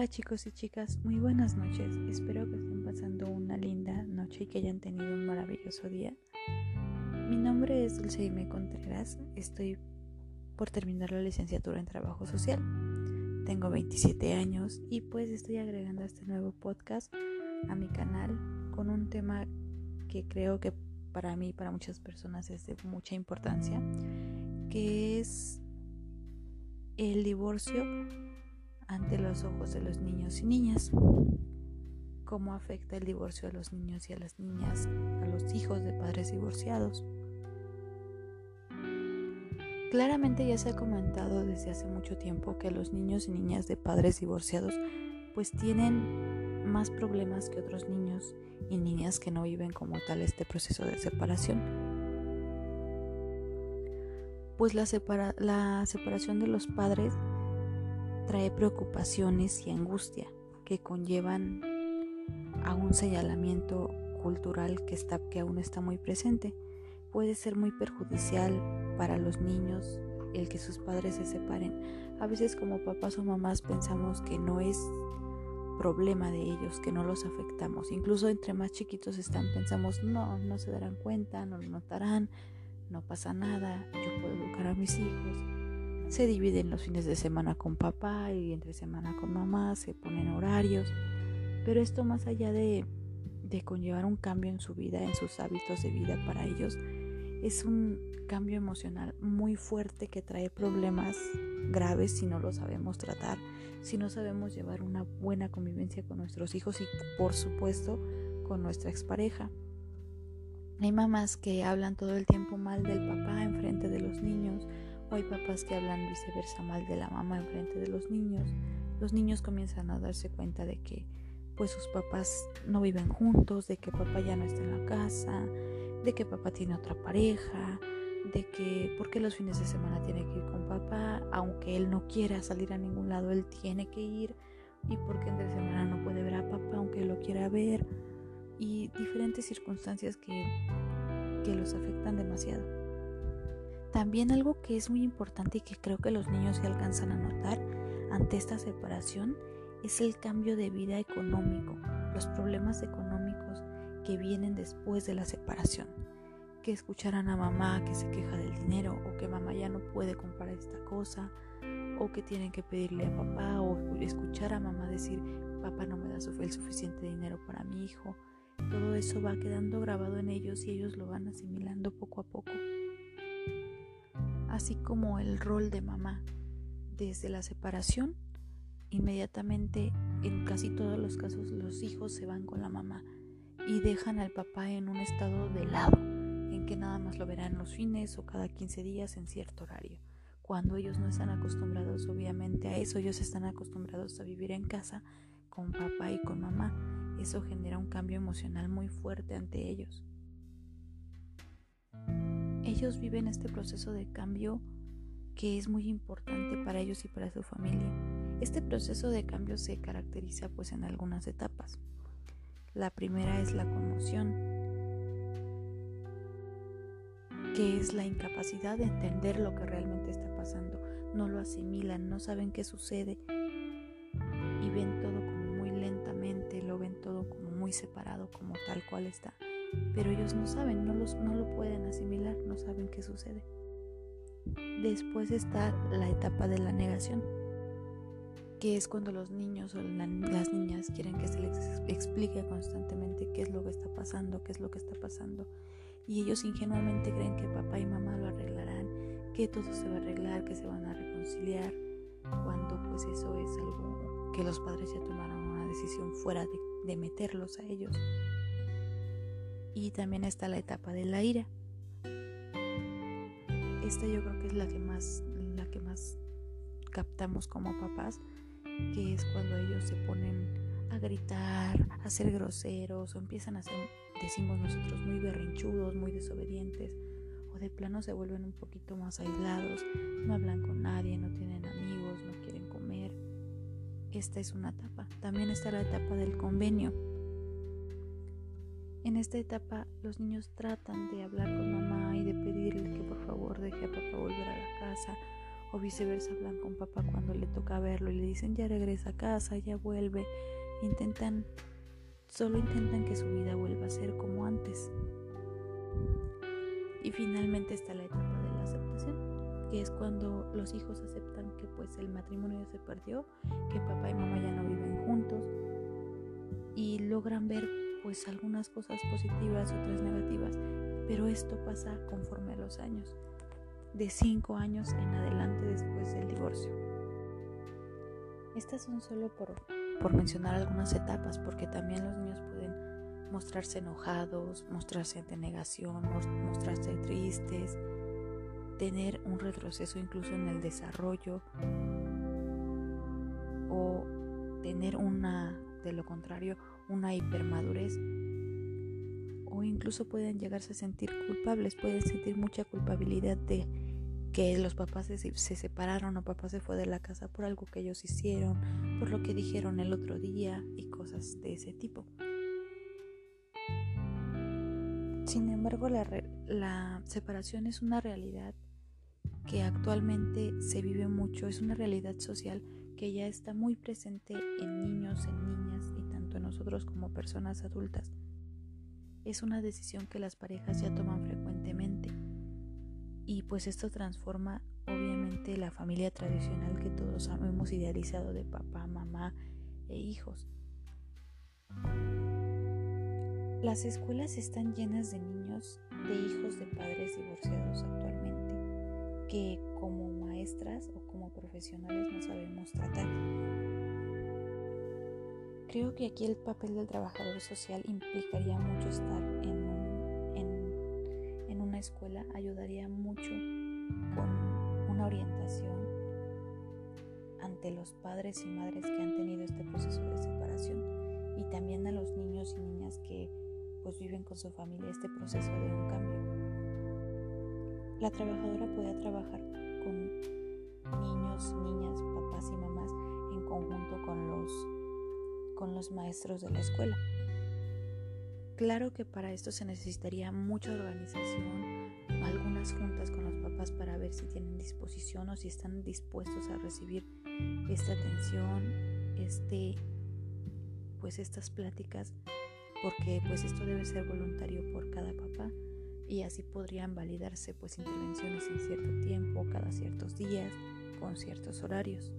Hola chicos y chicas, muy buenas noches. Espero que estén pasando una linda noche y que hayan tenido un maravilloso día. Mi nombre es Dulceime Contreras, estoy por terminar la licenciatura en Trabajo Social. Tengo 27 años y pues estoy agregando este nuevo podcast a mi canal con un tema que creo que para mí y para muchas personas es de mucha importancia, que es el divorcio ante los ojos de los niños y niñas. ¿Cómo afecta el divorcio a los niños y a las niñas, a los hijos de padres divorciados? Claramente ya se ha comentado desde hace mucho tiempo que los niños y niñas de padres divorciados pues tienen más problemas que otros niños y niñas que no viven como tal este proceso de separación. Pues la, la separación de los padres trae preocupaciones y angustia que conllevan a un señalamiento cultural que, está, que aún está muy presente. Puede ser muy perjudicial para los niños el que sus padres se separen. A veces como papás o mamás pensamos que no es problema de ellos, que no los afectamos. Incluso entre más chiquitos están, pensamos, no, no se darán cuenta, no lo notarán, no pasa nada, yo puedo educar a mis hijos se dividen los fines de semana con papá y entre semana con mamá, se ponen horarios, pero esto más allá de, de conllevar un cambio en su vida, en sus hábitos de vida para ellos, es un cambio emocional muy fuerte que trae problemas graves si no lo sabemos tratar, si no sabemos llevar una buena convivencia con nuestros hijos y por supuesto con nuestra expareja. Hay mamás que hablan todo el tiempo mal del papá en frente de los niños o hay papás que hablan viceversa mal de la mamá en frente de los niños. Los niños comienzan a darse cuenta de que pues sus papás no viven juntos, de que papá ya no está en la casa, de que papá tiene otra pareja, de que porque los fines de semana tiene que ir con papá, aunque él no quiera salir a ningún lado, él tiene que ir, y porque entre semana no puede ver a papá aunque lo quiera ver, y diferentes circunstancias que, que los afectan demasiado. También algo que es muy importante y que creo que los niños se alcanzan a notar ante esta separación es el cambio de vida económico, los problemas económicos que vienen después de la separación. Que escucharán a mamá que se queja del dinero o que mamá ya no puede comprar esta cosa o que tienen que pedirle a papá o escuchar a mamá decir papá no me da el suficiente dinero para mi hijo. Todo eso va quedando grabado en ellos y ellos lo van asimilando poco a poco así como el rol de mamá. Desde la separación, inmediatamente en casi todos los casos los hijos se van con la mamá y dejan al papá en un estado de lado, en que nada más lo verán los fines o cada 15 días en cierto horario. Cuando ellos no están acostumbrados obviamente a eso, ellos están acostumbrados a vivir en casa con papá y con mamá. Eso genera un cambio emocional muy fuerte ante ellos ellos viven este proceso de cambio que es muy importante para ellos y para su familia. Este proceso de cambio se caracteriza pues en algunas etapas. La primera es la conmoción, que es la incapacidad de entender lo que realmente está pasando. No lo asimilan, no saben qué sucede y ven todo como muy lentamente, lo ven todo como muy separado, como tal cual está pero ellos no saben, no, los, no lo pueden asimilar, no saben qué sucede. Después está la etapa de la negación, que es cuando los niños o las niñas quieren que se les explique constantemente qué es lo que está pasando, qué es lo que está pasando. Y ellos ingenuamente creen que papá y mamá lo arreglarán, que todo se va a arreglar, que se van a reconciliar, cuando pues eso es algo que los padres ya tomaron una decisión fuera de, de meterlos a ellos y también está la etapa de la ira. Esta yo creo que es la que más, la que más captamos como papás, que es cuando ellos se ponen a gritar, a ser groseros o empiezan a ser, decimos nosotros, muy berrinchudos, muy desobedientes o de plano se vuelven un poquito más aislados, no hablan con nadie, no tienen amigos, no quieren comer. Esta es una etapa. También está la etapa del convenio en esta etapa los niños tratan de hablar con mamá y de pedirle que por favor deje a papá volver a la casa o viceversa hablan con papá cuando le toca verlo y le dicen ya regresa a casa, ya vuelve, intentan, solo intentan que su vida vuelva a ser como antes. Y finalmente está la etapa de la aceptación, que es cuando los hijos aceptan que pues el matrimonio se perdió, que papá y mamá ya no viven juntos y logran ver pues algunas cosas positivas otras negativas, pero esto pasa conforme a los años, de 5 años en adelante después del divorcio. Estas son solo por, por mencionar algunas etapas, porque también los niños pueden mostrarse enojados, mostrarse ante negación, mostrarse tristes, tener un retroceso incluso en el desarrollo o tener una, de lo contrario, una hipermadurez o incluso pueden llegarse a sentir culpables, pueden sentir mucha culpabilidad de que los papás se, se, separaron o papá se fue de la casa por algo que ellos hicieron, por lo que dijeron el otro día y cosas de ese tipo. Sin embargo, la, la separación es una realidad que actualmente se vive mucho, es una realidad social que ya está muy presente en niños, en niñas nosotros como personas adultas. Es una decisión que las parejas ya toman frecuentemente y pues esto transforma obviamente la familia tradicional que todos hemos idealizado de papá, mamá e hijos. Las escuelas están llenas de niños, de hijos de padres divorciados actualmente, que como maestras o como profesionales no sabemos tratar. Creo que aquí el papel del trabajador social implicaría mucho estar en, en una escuela, ayudaría mucho con una orientación ante los padres y madres que han tenido este proceso de separación y también a los niños y niñas que pues viven con su familia este proceso de un cambio. La trabajadora puede trabajar con niños, niñas, papás y mamás en conjunto con los, con los maestros de la escuela. Claro que para esto se necesitaría mucha organización, algunas juntas con los papás para ver si tienen disposición o si están dispuestos a recibir esta atención, este, pues estas pláticas porque pues esto debe ser voluntario por cada papá y así podrían validarse pues intervenciones en cierto tiempo, cada ciertos días, con ciertos horarios.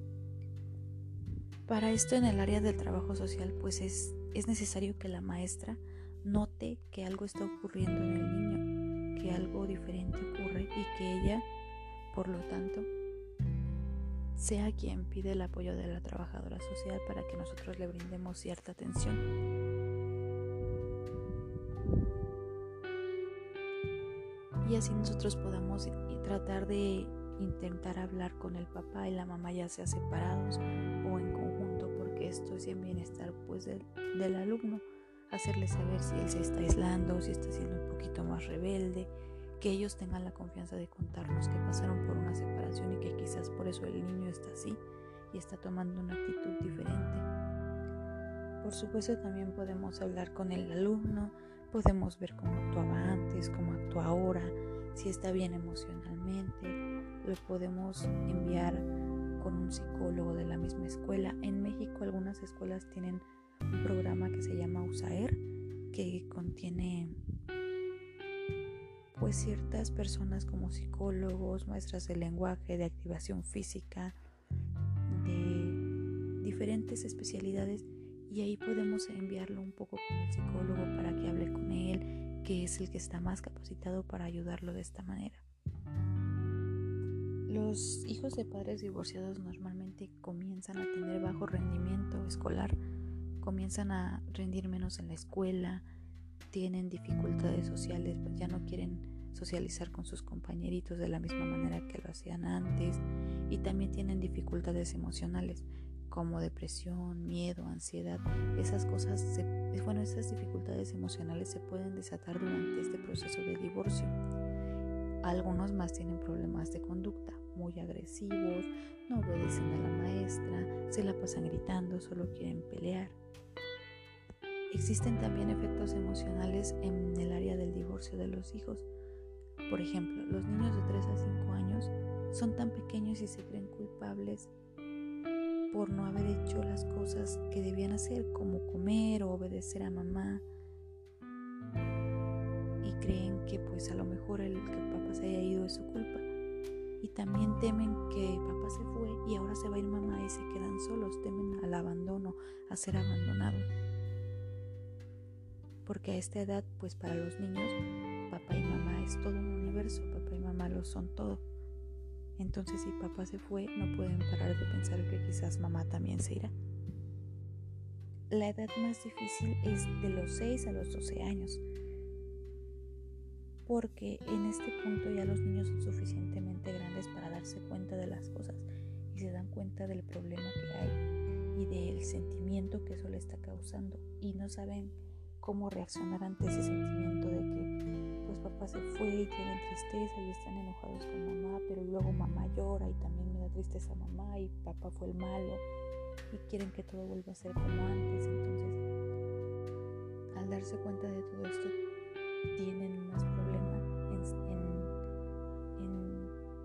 Para esto en el área del trabajo social pues es, es necesario que la maestra note que algo está ocurriendo en el niño, que algo diferente ocurre y que ella, por lo tanto, sea quien pide el apoyo de la trabajadora social para que nosotros le brindemos cierta atención. y así nosotros podamos tratar de intentar hablar con el papá y la mamá ya sea separados o en esto es en bienestar pues del, del alumno hacerle saber si él se está aislando si está siendo un poquito más rebelde que ellos tengan la confianza de contarnos que pasaron por una separación y que quizás por eso el niño está así y está tomando una actitud diferente por supuesto también podemos hablar con el alumno Podemos ver cómo actuaba antes, cómo actúa ahora, si está bien emocionalmente. Lo podemos enviar con un psicólogo de la misma escuela. En México algunas escuelas tienen un programa que se llama USAER, que contiene pues ciertas personas como psicólogos, maestras de lenguaje, de activación física, de diferentes especialidades y ahí podemos enviarlo un poco con el psicólogo para que hable con él, que es el que está más capacitado para ayudarlo de esta manera. Los hijos de padres divorciados normalmente comienzan a tener bajo rendimiento escolar, comienzan a rendir menos en la escuela, tienen dificultades sociales, pues ya no quieren socializar con sus compañeritos de la misma manera que lo hacían antes y también tienen dificultades emocionales como depresión, miedo, ansiedad, esas cosas, bueno, esas dificultades emocionales se pueden desatar durante este proceso de divorcio. Algunos más tienen problemas de conducta, muy agresivos, no obedecen a la maestra, se la pasan gritando, solo quieren pelear. Existen también efectos emocionales en el área del divorcio de los hijos. Por ejemplo, los niños de 3 a 5 años son tan pequeños y se creen culpables por no haber hecho las cosas que debían hacer, como comer o obedecer a mamá. Y creen que pues a lo mejor el que papá se haya ido es su culpa. Y también temen que papá se fue y ahora se va a ir mamá y se quedan solos, temen al abandono, a ser abandonados. Porque a esta edad, pues para los niños, papá y mamá es todo un universo, papá y mamá lo son todo. Entonces si papá se fue, no pueden parar de pensar que quizás mamá también se irá. La edad más difícil es de los 6 a los 12 años, porque en este punto ya los niños son suficientemente grandes para darse cuenta de las cosas y se dan cuenta del problema que hay y del sentimiento que eso le está causando y no saben cómo reaccionar ante ese sentimiento de que pues papá se fue y tienen tristeza y están enojados con mamá, pero luego mamá llora y también me da tristeza mamá y papá fue el malo y quieren que todo vuelva a ser como antes. Entonces, al darse cuenta de todo esto, tienen más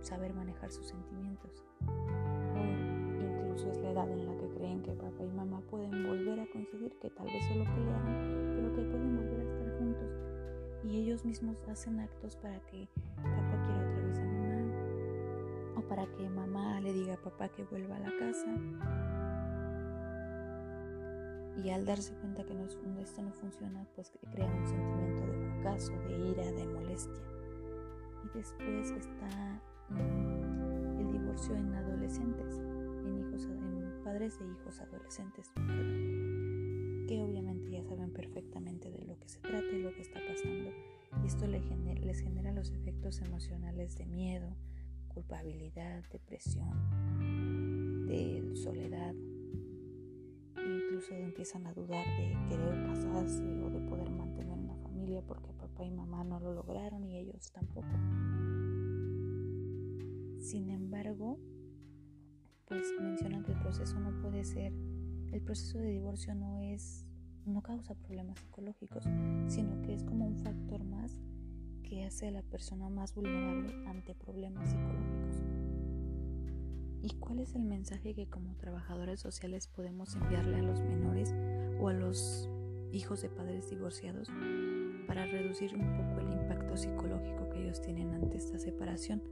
saber manejar sus sentimientos. O incluso es la edad en la que creen que papá y mamá pueden volver a coincidir, que tal vez solo pelearon que pueden volver a estar juntos. Y ellos mismos hacen actos para que papá quiera otra vez a mamá o para que mamá le diga a papá que vuelva a la casa. Y al darse cuenta que esto no funciona, pues crea un sentimiento de fracaso, de ira, de molestia. Y después está mm, el divorcio en adolescentes, en, hijos, padres de hijos adolescentes que obviamente ya saben perfectamente de lo que se trata y lo que está pasando. Y esto les genera, les genera los efectos emocionales de miedo, culpabilidad, depresión, de soledad. incluso empiezan a dudar de querer casarse o de poder mantener una familia porque papá y mamá no lo lograron y ellos tampoco. Sin embargo, pues mencionan que el proceso no puede ser el proceso de divorcio no es no causa problemas psicológicos, sino que es como un factor más que hace a la persona más vulnerable ante problemas psicológicos. ¿Y cuál es el mensaje que como trabajadores sociales podemos enviarle a los menores o a los hijos de padres divorciados para reducir un poco el impacto psicológico que ellos tienen ante esta separación?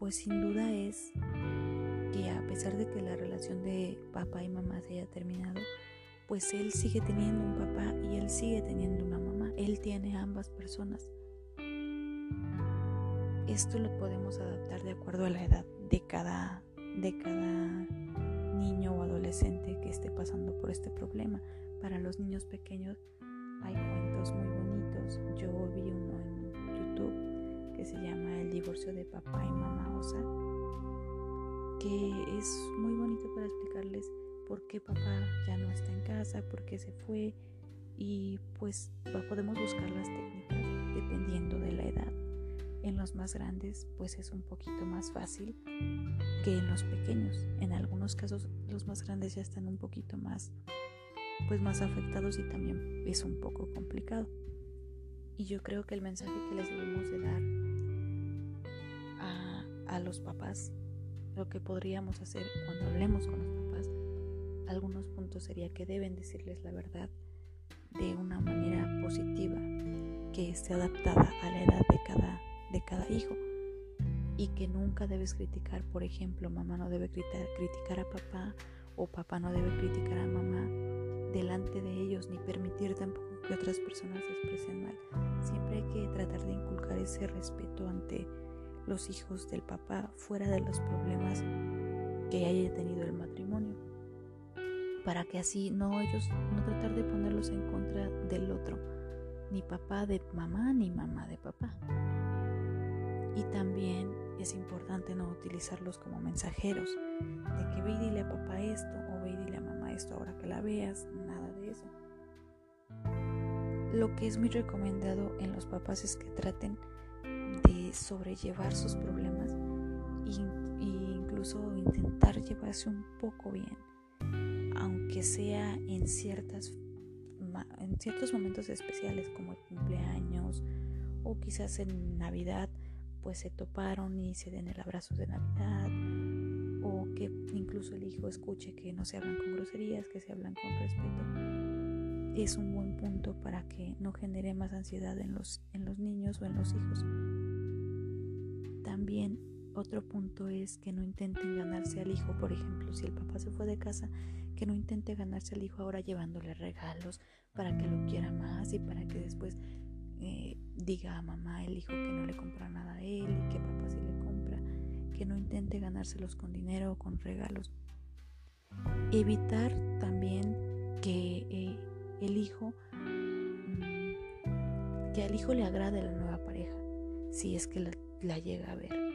Pues sin duda es que a pesar de que la relación de papá y mamá se haya terminado, pues él sigue teniendo un papá y él sigue teniendo una mamá. Él tiene ambas personas. Esto lo podemos adaptar de acuerdo a la edad de cada, de cada niño o adolescente que esté pasando por este problema. Para los niños pequeños hay cuentos muy bonitos. Yo vi uno en YouTube que se llama El divorcio de papá y mamá Osa que es muy bonito para explicarles por qué papá ya no está en casa, por qué se fue y pues podemos buscar las técnicas dependiendo de la edad. En los más grandes pues es un poquito más fácil que en los pequeños. En algunos casos los más grandes ya están un poquito más pues más afectados y también es un poco complicado. Y yo creo que el mensaje que les debemos de dar a, a los papás lo que podríamos hacer cuando hablemos con los papás, algunos puntos sería que deben decirles la verdad de una manera positiva, que esté adaptada a la edad de cada, de cada hijo. Y que nunca debes criticar, por ejemplo, mamá no debe criticar a papá o papá no debe criticar a mamá delante de ellos ni permitir tampoco que otras personas se expresen mal. Siempre hay que tratar de inculcar ese respeto ante los hijos del papá fuera de los problemas que haya tenido el matrimonio para que así no ellos no tratar de ponerlos en contra del otro ni papá de mamá ni mamá de papá y también es importante no utilizarlos como mensajeros de que ve y dile a papá esto o ve y dile a mamá esto ahora que la veas lo que es muy recomendado en los papás es que traten sobrellevar sus problemas e incluso intentar llevarse un poco bien, aunque sea en, ciertas, en ciertos momentos especiales como el cumpleaños o quizás en Navidad, pues se toparon y se den el abrazo de Navidad o que incluso el hijo escuche que no se hablan con groserías, que se hablan con respeto, es un buen punto para que no genere más ansiedad en los, en los niños o en los hijos. También otro punto es que no intenten ganarse al hijo, por ejemplo, si el papá se fue de casa, que no intente ganarse al hijo ahora llevándole regalos para que lo quiera más y para que después eh, diga a mamá el hijo que no le compra nada a él y que papá sí le compra, que no intente ganárselos con dinero o con regalos. Evitar también que eh, el hijo, mm, que al hijo le agrade la nueva pareja, si es que la llega a ver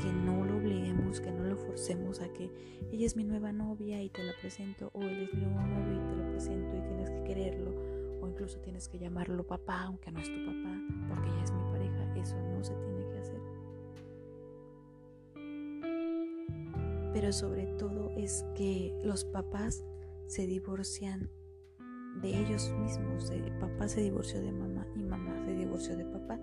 que no lo obliguemos, que no lo forcemos a que ella es mi nueva novia y te la presento, o él es mi nuevo novio y te lo presento y tienes que quererlo, o incluso tienes que llamarlo papá, aunque no es tu papá, porque ella es mi pareja. Eso no se tiene que hacer. Pero sobre todo es que los papás se divorcian de ellos mismos. El papá se divorció de mamá y mamá se divorció de papá.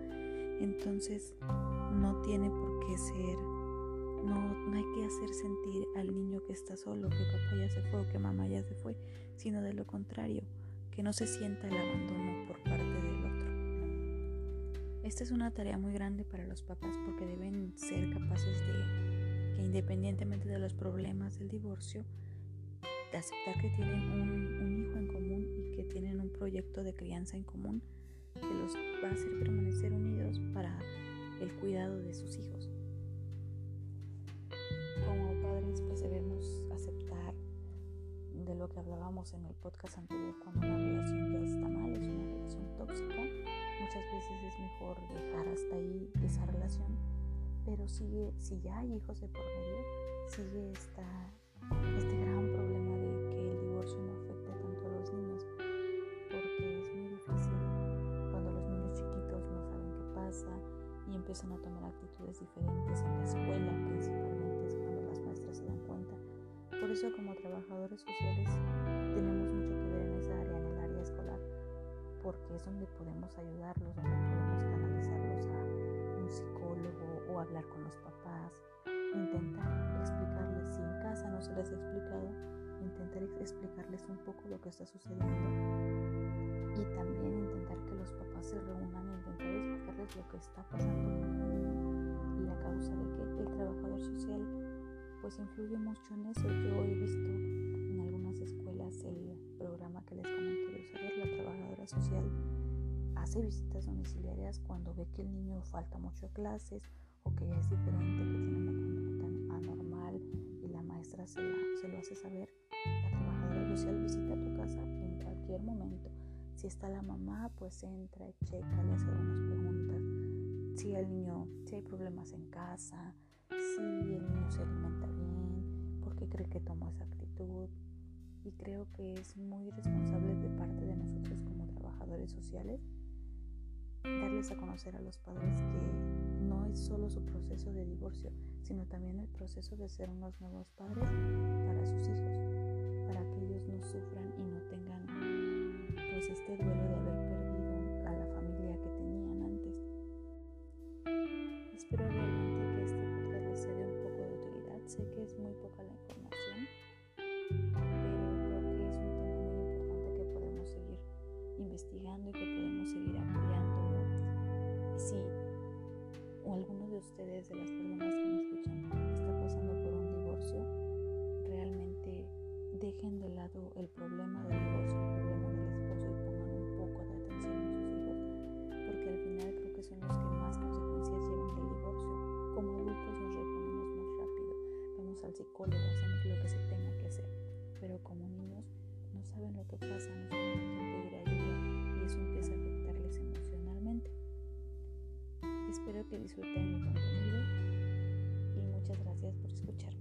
Entonces no tiene por qué ser, no, no hay que hacer sentir al niño que está solo, que papá ya se fue o que mamá ya se fue, sino de lo contrario, que no se sienta el abandono por parte del otro. Esta es una tarea muy grande para los papás porque deben ser capaces de que independientemente de los problemas del divorcio, de aceptar que tienen un, hijo en que tienen un proyecto de crianza en común que los va a hacer permanecer unidos para el cuidado de sus hijos. Como padres pues debemos aceptar de lo que hablábamos en el podcast anterior cuando una relación ya está mal, es una relación tóxica, muchas veces es mejor dejar hasta ahí esa relación, pero sigue, si ya hay hijos de por medio, sigue esta, este gran pasa, y empiezan a tomar actitudes diferentes en la escuela, principalmente es cuando las maestras se dan cuenta. Por eso como trabajadores sociales tenemos mucho que ver en esa área, en el área escolar, porque es donde podemos ayudarlos, donde podemos canalizarlos a un psicólogo o hablar con los papás, intentar explicarles si en casa no se les ha explicado, intentar explicarles un poco lo que está sucediendo y también intentar que los papás se reúnan y intentar explicarles lo que está pasando con el niño y a causa de que el trabajador social pues influye mucho en eso. Yo he visto en algunas escuelas el programa que les comenté de saber, la trabajadora social hace visitas domiciliarias cuando ve que el niño falta mucho a clases o que ya es diferente, que tiene una conducta anormal y la maestra se, se lo hace saber. La trabajadora social visita tu casa en cualquier momento si está la mamá, pues entra checa, le hace algunas preguntas. Si el niño, si hay problemas en casa, si el niño se alimenta bien, por qué cree que tomó esa actitud. Y creo que es muy responsable de parte de nosotros como trabajadores sociales darles a conocer a los padres que no es solo su proceso de divorcio, sino también el proceso de ser unos nuevos padres para sus hijos, para que ellos no sufran y no tengan pues este duelo de haber perdido al psicólogo, lo que se tenga que hacer, pero como niños no saben lo que pasa, no saben a quién pedir ayuda y eso empieza a afectarles emocionalmente. Espero que disfruten mi contenido y muchas gracias por escucharme.